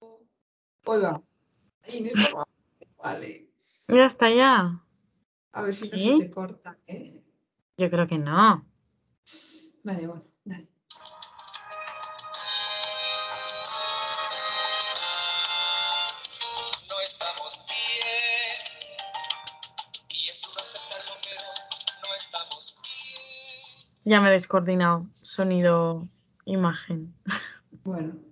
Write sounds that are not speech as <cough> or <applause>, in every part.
Hoy va. Ahí no es Vale. Ya está ya. A ver si no ¿Sí? se te corta. ¿eh? Yo creo que no. Vale, bueno, dale. No estamos bien. Y es duro aceptarlo, pero no estamos bien. Ya me he descoordinado. Sonido, imagen. Bueno.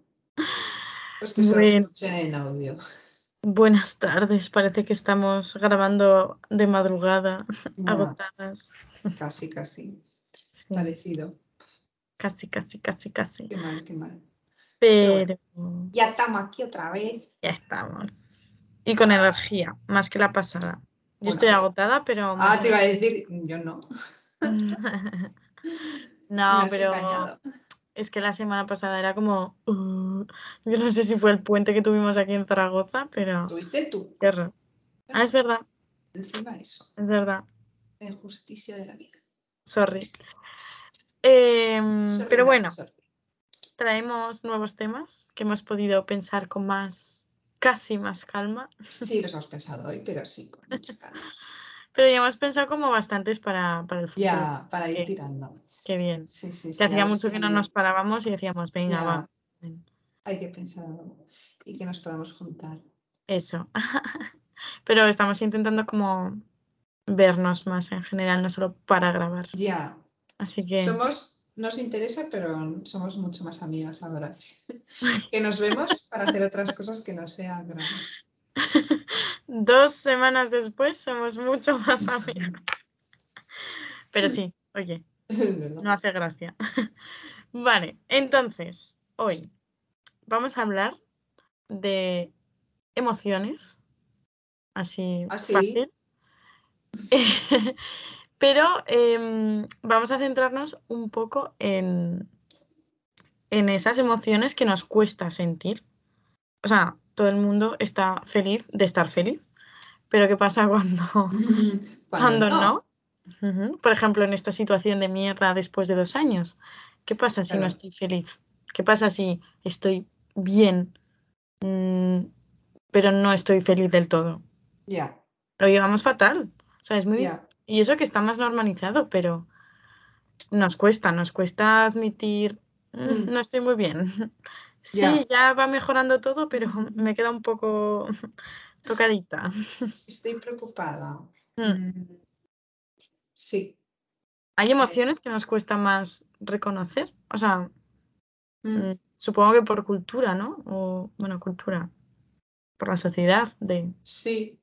Pues que se Bueno. escuchen en audio. Buenas tardes. Parece que estamos grabando de madrugada, agotadas. casi, casi. Sí, Parecido. casi, casi, casi, casi. Qué mal, qué mal. Pero Ya estamos aquí otra vez. ya estamos. Y con energía, más que la pasada. Yo Bueno. estoy agotada, pero... Ah, te iba a decir, yo no. <laughs> no, <laughs> Me pero engañado. Es que la semana pasada era como... uh, yo no sé si fue el puente que tuvimos aquí en Zaragoza, pero... ¿Tuviste tú? Ah, es verdad, Encima eso. es verdad. La injusticia de la vida. Sorry. Em, Sorry, pero bueno, sorry. traemos nuevos temas que hemos podido pensar con más, casi más calma. Sí, los hemos pensado hoy, pero sí, con mucha calma. <laughs> Pero ya hemos pensado como bastantes para, para el futuro. Ya, para ir que, tirando. qué bien. Sí, sí, sí. Que hacía mucho que no nos parábamos y decíamos, venga, Ya. va. Hay que pensar algo y que nos podamos juntar. Eso. <laughs> Pero estamos intentando como vernos más en general, no solo para grabar. Ya, Así que somos, nos interesa, pero somos mucho más amigas ahora. <laughs> que nos vemos para hacer otras cosas que no sea grabar. <laughs> dos semanas después somos mucho <laughs> más amigas. Pero sí, oye, <laughs> no hace gracia. <laughs> Vale, entonces, hoy vamos a hablar de emociones, así ¿Ah, sí? fácil. Pero em, vamos a centrarnos un poco en, en esas emociones que nos cuesta sentir. O sea, todo el mundo está feliz de estar feliz, pero ¿qué pasa <laughs> cuando, cuando no? Por ejemplo, en esta situación de mierda después de dos años, ¿qué pasa si no estoy feliz? ¿Qué pasa si estoy bien, mm, pero no estoy feliz del todo? Ya, Lo llevamos fatal. O sea, es muy ya. Y eso que está más normalizado, pero nos cuesta, nos cuesta admitir, "Mm, Mm. no estoy muy bien. <laughs> Sí, Ya. ya va mejorando todo, pero <laughs> me queda un poco <laughs> tocadita. <laughs> Estoy preocupada. Mm. Mm, Sí. Hay emociones que nos cuesta más reconocer. O sea, Mm, mm, supongo que por cultura, ¿no? O, bueno, cultura, por la sociedad de... Sí,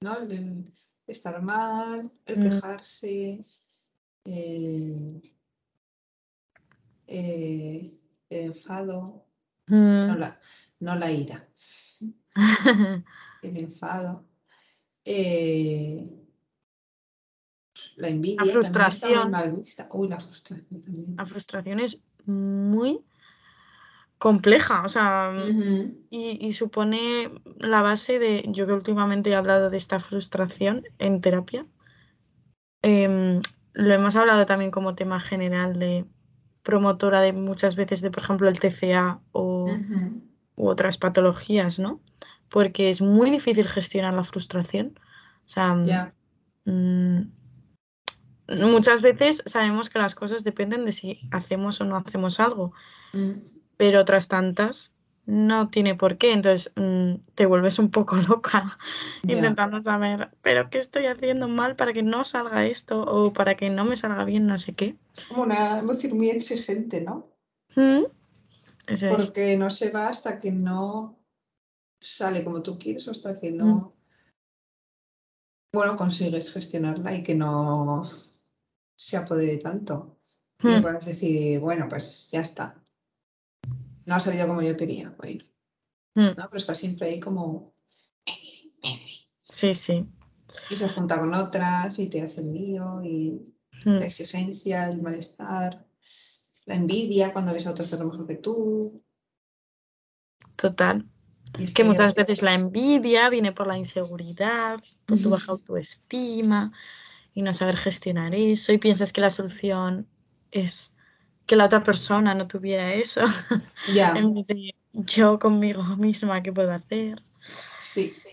¿no? El de estar mal, el Mm. quejarse, eh, eh, el enfado, no Mm. la, no la ira, <laughs> el enfado, eh, la envidia muy frustración. mal vista. Uy, la frustración también. La frustración es muy compleja, o sea, y supone la base de, yo que últimamente he hablado de esta frustración en terapia, em, lo hemos hablado también como tema general de promotora de muchas veces de, por ejemplo, el TCA o u otras patologías, ¿no? Porque es muy difícil gestionar la frustración. O sea, Ya, mm, muchas veces sabemos que las cosas dependen de si hacemos o no hacemos algo, mm, pero otras tantas no tiene por qué. Entonces mm, te vuelves un poco <laughs> loca intentando saber, pero ¿qué estoy haciendo mal para que no salga esto o para que no me salga bien no sé qué? Es como una emoción muy exigente, ¿no? Mm, Eso es. Porque no se va hasta que no sale como tú quieres o hasta que Mm. no, bueno, consigues gestionarla y que no se apodere tanto. Y puedas decir, bueno, pues ya está. No ha salido como yo quería, bueno, mm, ¿no? Pero está siempre ahí como... Sí, sí. Y se junta con otras y te hace el lío y Mm, la exigencia, el malestar, la envidia cuando ves a otros hacerlo mejor que tú. Total. Y es Que muchas veces la envidia viene por la inseguridad, por tu baja autoestima y no saber gestionar eso y piensas que la solución es que la otra persona no tuviera eso Ya, <laughs> en vez de yo conmigo misma qué puedo hacer. Sí, sí.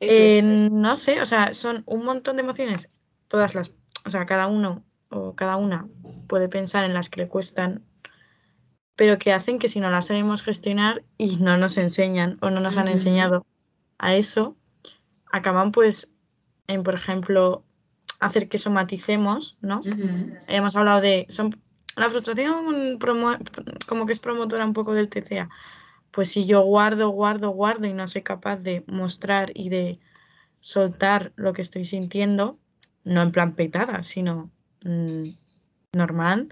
Eh, Eso no sé, o sea, son un montón de emociones, todas las, o sea, cada uno o cada una puede pensar en las que le cuestan, pero que hacen que si no las sabemos gestionar y no nos enseñan o no nos han enseñado a eso, acaban pues en, por ejemplo, hacer que somaticemos, ¿no? Hemos hablado de son, la frustración promo- como que es promotora un poco del TCA. Pues si yo guardo, guardo, guardo y no soy capaz de mostrar y de soltar lo que estoy sintiendo, no en plan petada, sino mm, normal,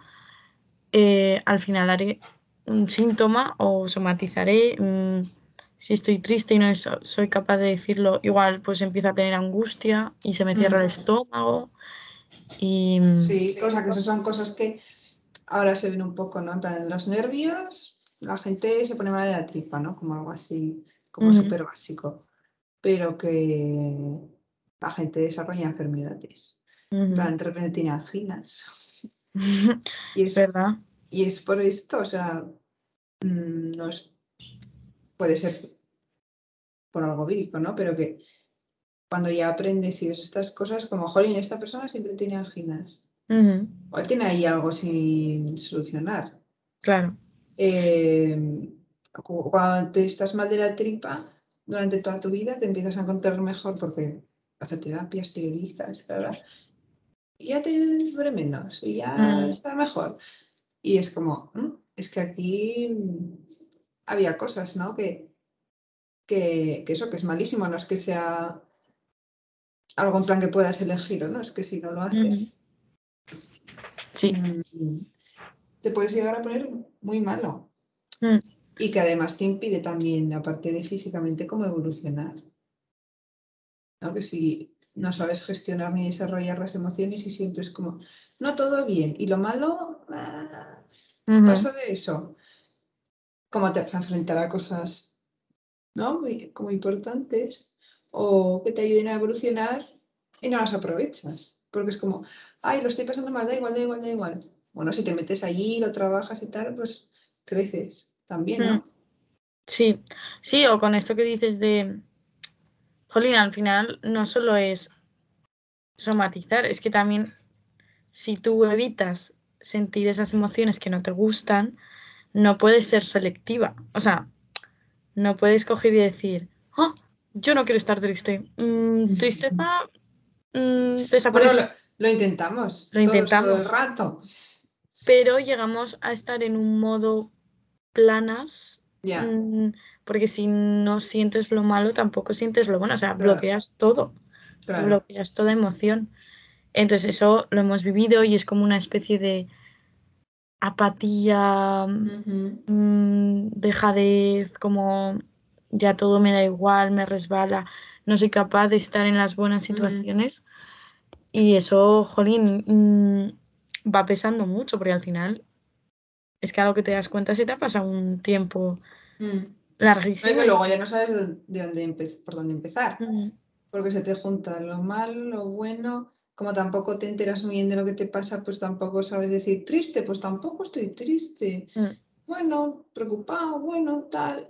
eh, al final haré un síntoma o somatizaré. mm, si estoy triste y no soy capaz de decirlo, igual pues empiezo a tener angustia y se me cierra el Mm. estómago. Y Sí, cosa que eso son cosas que ahora se ven un poco, ¿no? En los nervios, la gente se pone mal de la tripa, ¿no? Como algo así, como súper básico. Pero que la gente desarrolla enfermedades. Plan, de repente tiene anginas. <laughs> Y es verdad. y es por esto, o sea, mm, no es, puede ser por algo vírico, ¿no? Pero que cuando ya aprendes y ves estas cosas, como, jolín, esta persona siempre tiene anginas. O tiene ahí algo sin solucionar. Claro. Eh, cu- cuando te estás mal de la tripa durante toda tu vida, te empiezas a encontrar mejor porque vas a terapias, te realizas, ¿verdad? Y ya te duele menos y ya está mejor. Y es como, "Mm, es que aquí mm, había cosas, ¿no? Que, que, que eso, que es malísimo, no es que sea algo en plan que puedas elegir o no, es que si no lo haces, Sí. mm, te puedes llegar a poner muy malo. Mm. Y que además te impide también, aparte de físicamente, como evolucionar. ¿no? Que si no sabes gestionar ni desarrollar las emociones y siempre es como, no todo bien. Y lo malo, ah, paso de eso. Como te vas a enfrentar a cosas, ¿no? Muy, como importantes o que te ayuden a evolucionar y no las aprovechas. Porque es como, ay, lo estoy pasando mal, da igual, da igual, da igual. Bueno, si te metes allí, lo trabajas y tal, pues creces también, ¿no? Sí, sí, o con esto que dices de, Jolín, al final no solo es somatizar, es que también si tú evitas sentir esas emociones que no te gustan, no puedes ser selectiva. O sea, no puedes coger y decir, "Ah, yo no quiero estar triste. Mm, tristeza mm, desaparece. Lo intentamos Lo todos todo el intentamos. rato. Pero llegamos a estar en un modo planas Ya, Mm, porque si no sientes lo malo, tampoco sientes lo bueno, o sea, Claro. bloqueas todo, claro. bloqueas toda emoción. Entonces eso lo hemos vivido y es como una especie de apatía, mm, dejadez, como ya todo me da igual, me resbala, no soy capaz de estar en las buenas situaciones y eso, jolín, mm, va pesando mucho porque al final es que a lo que te das cuenta se te ha pasado un tiempo Mm. Larguísimo. que y luego ya no sabes de, de dónde por dónde empezar, "Mm, porque se te junta lo malo, lo bueno, como tampoco te enteras muy bien de lo que te pasa, pues tampoco sabes decir triste, pues tampoco estoy triste. mm". Bueno, preocupado, bueno, tal.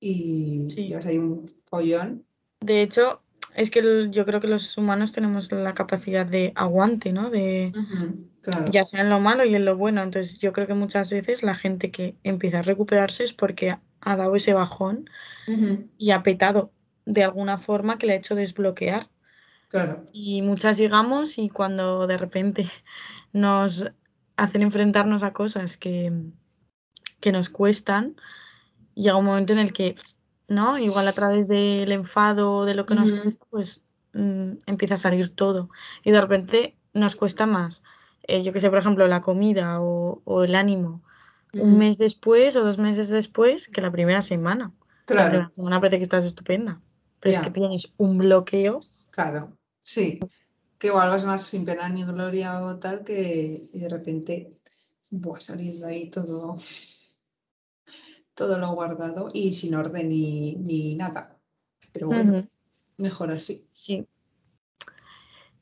Y Sí. ya hay un pollón. De hecho, es que el- yo creo que los humanos tenemos la capacidad de aguante, ¿no? De Claro. ya sea en lo malo y en lo bueno. Entonces, yo creo que muchas veces la gente que empieza a recuperarse es porque ha, dado ese bajón y ha petado de alguna forma que le ha hecho desbloquear. Claro. Y muchas llegamos y cuando de repente <laughs> nos hacen enfrentarnos a cosas que, que nos cuestan, llega un momento en el que, ¿no? Igual a través del enfado, de lo que nos Ujú, cuesta, pues mm, empieza a salir todo. Y de repente nos cuesta más, eh, yo que sé, por ejemplo, la comida o, o el ánimo, un mes después o dos meses después que la primera semana. La Claro. primera semana parece que estás estupenda, pero es que tienes un bloqueo. Claro. Sí. Que igual vas más sin pena ni gloria o tal que y de repente buah, saliendo ahí todo, todo lo guardado y sin orden ni, ni nada. Pero bueno, mejor así. Sí.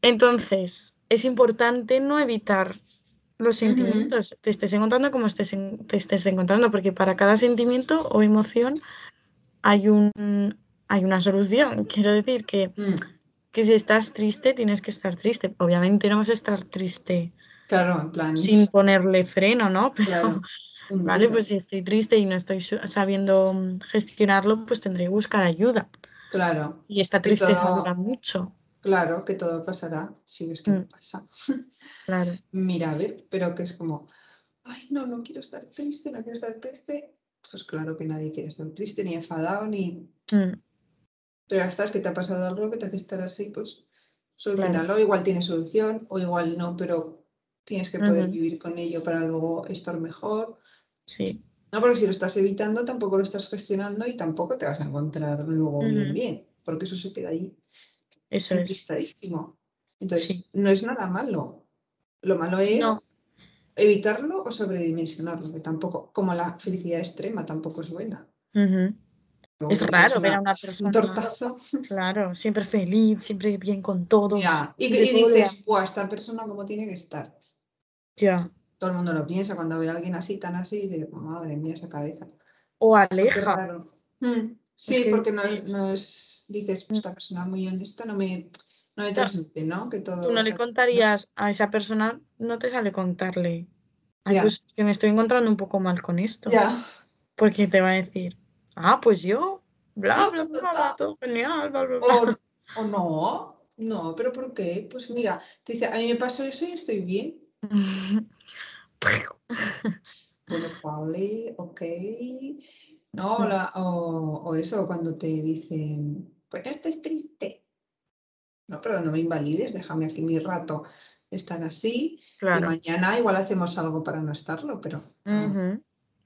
Entonces, es importante no evitar los sentimientos, te estés encontrando como estés en- te estés encontrando, porque para cada sentimiento o emoción hay un hay una solución. Quiero decir que, Mm, que si estás triste, tienes que estar triste. Obviamente no vas a estar triste Claro, en plan. sin ponerle freno, ¿no? <laughs> Pero, Claro. Vale, pues si estoy triste y no estoy sabiendo mm, gestionarlo, pues tendré que buscar ayuda. Claro, Y esta tristeza todo- dura mucho. claro, que todo pasará si ves que no Mm. pasa. <laughs> Claro. Mira, a ver, pero que es como, ay, no, no quiero estar triste, no quiero estar triste. Pues claro que nadie quiere estar triste, ni enfadado, ni. Mm, Pero hasta es que te ha pasado algo que te hace estar así, pues solucionarlo. Igual tiene solución, o igual no, pero tienes que poder vivir con ello para luego estar mejor. Sí. No, porque si lo estás evitando, tampoco lo estás gestionando y tampoco te vas a encontrar luego bien, bien, porque eso se queda ahí Eso es. Entonces, Sí. no es nada malo. Lo malo es No. evitarlo o sobredimensionarlo, que tampoco, como la felicidad extrema, tampoco es buena. Luego Es raro ver a una- una Un persona, tortazo. claro, siempre feliz, siempre bien con todo. Ya, Y, y dices, Buah, esta persona como tiene que estar. Ya. Todo el mundo lo piensa cuando ve a alguien así, tan así, y dice, madre mía, esa cabeza. O aleja. Mm, Sí, que porque no, es- dices- no es, dices, Mm. esta persona muy honesta no me, no me transmite, ¿no? Que todo Tú no le sea- contarías a esa persona, no te sale contarle. Ay, pues es que me estoy encontrando un poco mal con esto. Ya, Porque te va a decir, ah, pues yo, bla, bla, bla, bla, todo genial, bla, bla, bla. o, o no, no, pero ¿por qué? Pues mira, te dice, a mí me pasó eso y estoy bien. <laughs> <laughs> Bueno, vale, ok. No, Mm. la- o, o eso, cuando te dicen, pues no estés triste. No, pero no me invalides, déjame aquí mi rato estar así y Claro. mañana igual hacemos algo para no estarlo, pero...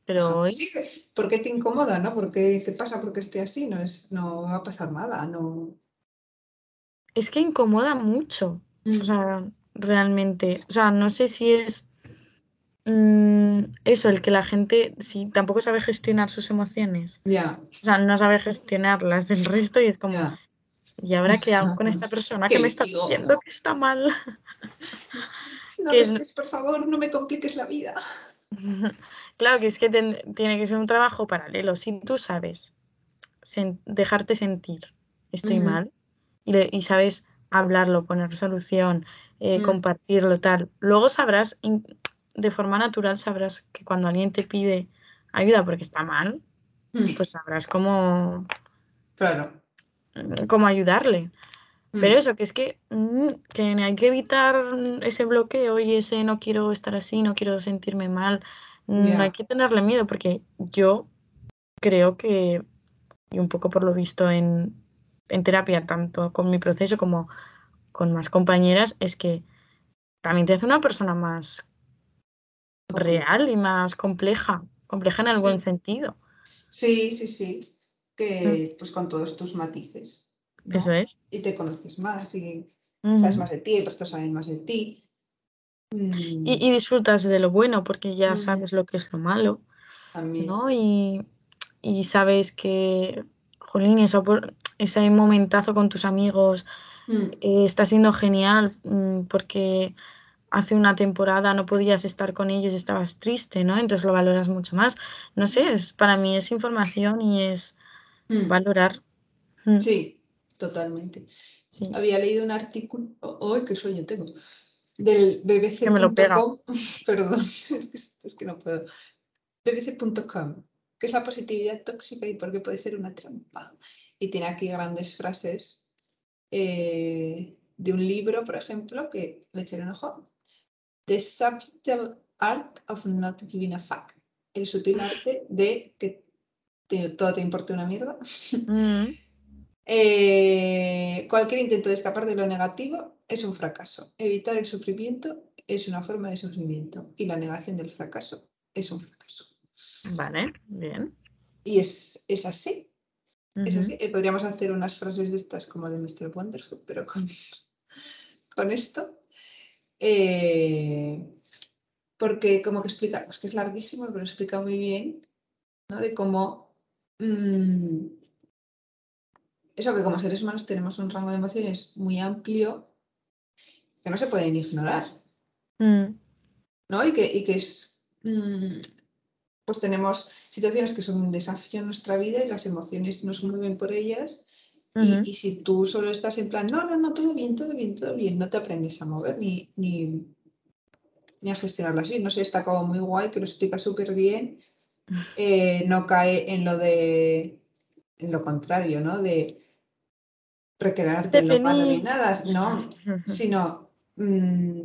Pero hoy, Sí, ¿por qué te incomoda, no? ¿Por qué, qué pasa porque esté así? No, es, no va a pasar nada, no... es que incomoda mucho. Mm, O sea, realmente. O sea, no sé si es mm, eso, el que la gente, si tampoco sabe gestionar sus emociones. ya, O sea, no sabe gestionar las del resto y es como. ¿y ahora qué hago con esta <laughs> persona ¿Qué que me está diciendo que está mal? <laughs> No que por favor, no me compliques la vida. <laughs> Claro que es que ten- tiene que ser un trabajo paralelo. Si tú sabes sen- dejarte sentir, estoy mal, y sabes hablarlo, poner solución, eh, Mm. compartirlo, tal, luego sabrás, de forma natural sabrás que cuando alguien te pide ayuda porque está mal, Mm, pues sabrás cómo, Claro. cómo ayudarle. Mm, Pero eso, que es que, mm, que hay que evitar mm, ese bloqueo y ese no quiero estar así, no quiero sentirme mal. mm, Ya. Hay que tenerle miedo porque yo creo que, y un poco por lo visto en, en terapia, tanto con mi proceso como con más compañeras, es que también te hace una persona más real y más compleja, compleja en el buen sentido. Sí, sí, sí. Que pues con todos tus matices. ¿no? Eso es. Y te conoces más y sabes más de ti, el resto saben más de ti. Mm, Y, y disfrutas de lo bueno porque ya Ujú. sabes lo que es lo malo. también. ¿no? Y, y sabes que, jolín, esa ese momentazo con tus amigos Mm, eh, está siendo genial mm, porque hace una temporada no podías estar con ellos y estabas triste, ¿no? Entonces lo valoras mucho más. No sé, es, para mí es información y es mm. valorar. Mm, Sí, totalmente. sí. Había leído un artículo, ¡ay, qué sueño tengo! Del bbc.com, <laughs> perdón, <laughs> es que, es que no puedo. bbc.com, que es la positividad tóxica y por qué puede ser una trampa. Y tiene aquí grandes frases eh, de un libro, por ejemplo, que le eché un ojo. The Subtle Art of Not Giving a Fuck. El sutil arte de que te- todo te importe una mierda. Mm, <laughs> Eh, cualquier intento de escapar de lo negativo es un fracaso. Evitar el sufrimiento es una forma de sufrimiento y la negación del fracaso es un fracaso. Vale, bien. Y es, es así. Es así. Eh, podríamos hacer unas frases de estas como de Mr. Wonderful, pero con, <laughs> con esto. Eh, porque como que explica, es que es larguísimo, pero explica muy bien, ¿no? De cómo mm, eso que como seres humanos tenemos un rango de emociones muy amplio que no se pueden ignorar. Mm, ¿no? Y que, y que es, mm, pues tenemos situaciones que son un desafío en nuestra vida y las emociones nos mueven por ellas. Y, si tú solo estás en plan, no, no, no, todo bien, todo bien, todo bien, no te aprendes a mover ni, ni, ni a gestionarlas bien. No sé, está como muy guay, que lo explica súper bien. <laughs> Eh, no cae en lo de, en lo contrario, ¿no? De recrearte en lo malo ni nada, no, <laughs> sino mm,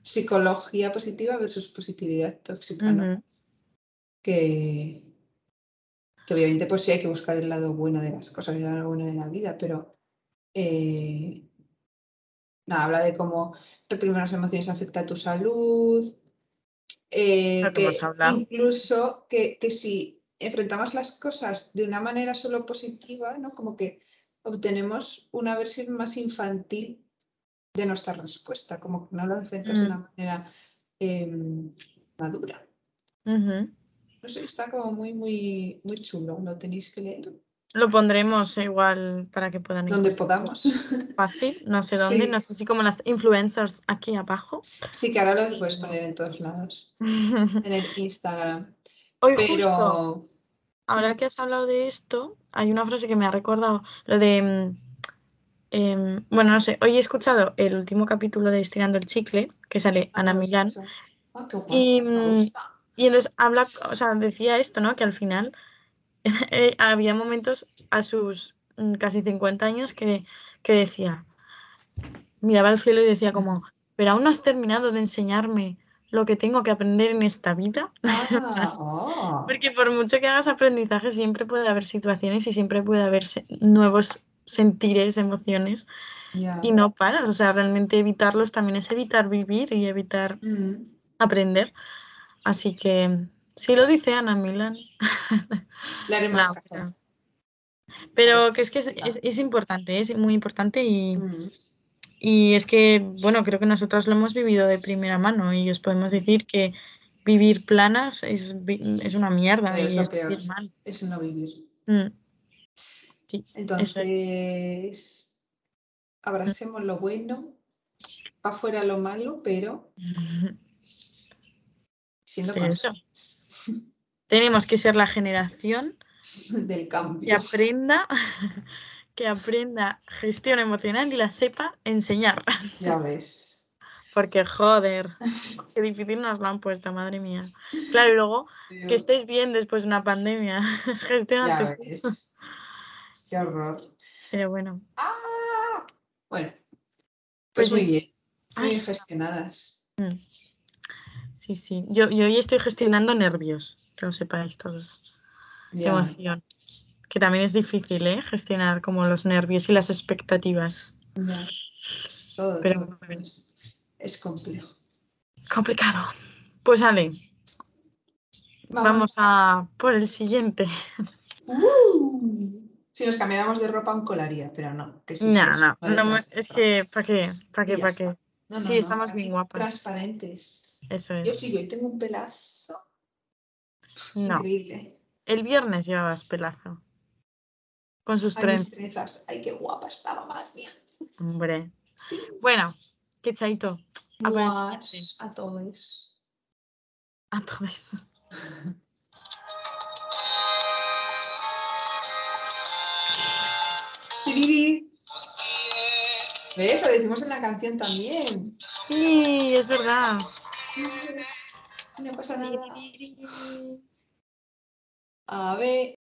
psicología positiva versus positividad tóxica, ¿no? Que, que obviamente pues sí hay que buscar el lado bueno de las cosas, el lado bueno de la vida, pero eh, nada, habla de cómo reprimir las emociones afecta a tu salud, eh, que incluso que, que si enfrentamos las cosas de una manera solo positiva, ¿no? Como que obtenemos una versión más infantil de nuestra respuesta, como que no lo enfrentas de Mm. una manera em, madura. No sé, está como muy, muy, muy chulo, lo tenéis que leer Lo pondremos igual para que puedan donde encontrarlo podamos. <laughs> fácil, no sé dónde, no Sí, sé si como las influencers aquí abajo. sí que ahora lo puedes poner en todos lados, <laughs> en el Instagram. Hoy justo, Pero ahora Mm. que has hablado de esto, hay una frase que me ha recordado, lo de, mm, em, bueno, no sé, hoy he escuchado el último capítulo de Estirando el Chicle, que sale ah, Ana no escucho. Ah, qué guay, y, me mm, gusta. Y entonces habla, o sea, decía esto, ¿no? Que al final <laughs> eh, había momentos a sus mm, casi 50 años que, que decía, miraba al cielo y decía como, pero aún no has terminado de enseñarme lo que tengo que aprender en esta vida. Ah, oh, <laughs> Porque por mucho que hagas aprendizaje, siempre puede haber situaciones y siempre puede haber se- nuevos sentires, emociones, y no paras. O sea, realmente evitarlos también es evitar vivir y evitar Mm, aprender. Así que, si lo dice Ana Milán. Le haremos caso. pero, Pues, que es que es, es- es importante, es muy importante y, mm, y es que, bueno, creo que nosotros lo hemos vivido de primera mano y os podemos decir que vivir planas es, es una mierda es y es peor, vivir mal. es no vivir. Mm, Sí. Entonces, abracemos lo bueno, para afuera lo malo, pero <laughs> siendo conscientes Tenemos que ser la generación <laughs> del que cambio. aprenda, <laughs> que aprenda gestión emocional y la sepa enseñar. <laughs> Ya ves. Porque, joder, qué difícil nos lo han puesto, madre mía. Claro, y luego que estés bien después de una pandemia. Gestiónate. Ya ves. Qué horror. Pero bueno, ¡Ah! Bueno, pues pues muy es- bien. Muy Ay, bien gestionadas. Sí, sí. Yo, yo hoy estoy gestionando nervios, que lo sepáis todos. Ya. Emoción. Que también es difícil, ¿eh? Gestionar como los nervios y las expectativas. Todo, Pero todo bueno. es, complejo. Complicado. Pues Ale, vamos a por el siguiente. Uh, si nos cambiáramos de ropa, un colaría, pero no. Que sí, No, que no, es que, ¿para qué? ¿Para qué? ¿Para qué? No, no, Sí, no, estamos bien guapas. Transparentes. Eso Yo es. sí, yo tengo un pelazo No, increíble. el viernes llevabas pelazo. Con sus Ay, mis trenzas. trenzas. Ay, qué guapa estaba, madre mía. Hombre. Sí. Bueno, qué chaito. A. Muas a todos. A todos. <laughs> ¿Ves? Lo decimos en la canción también. Sí, es verdad. No pasa nada. A ver.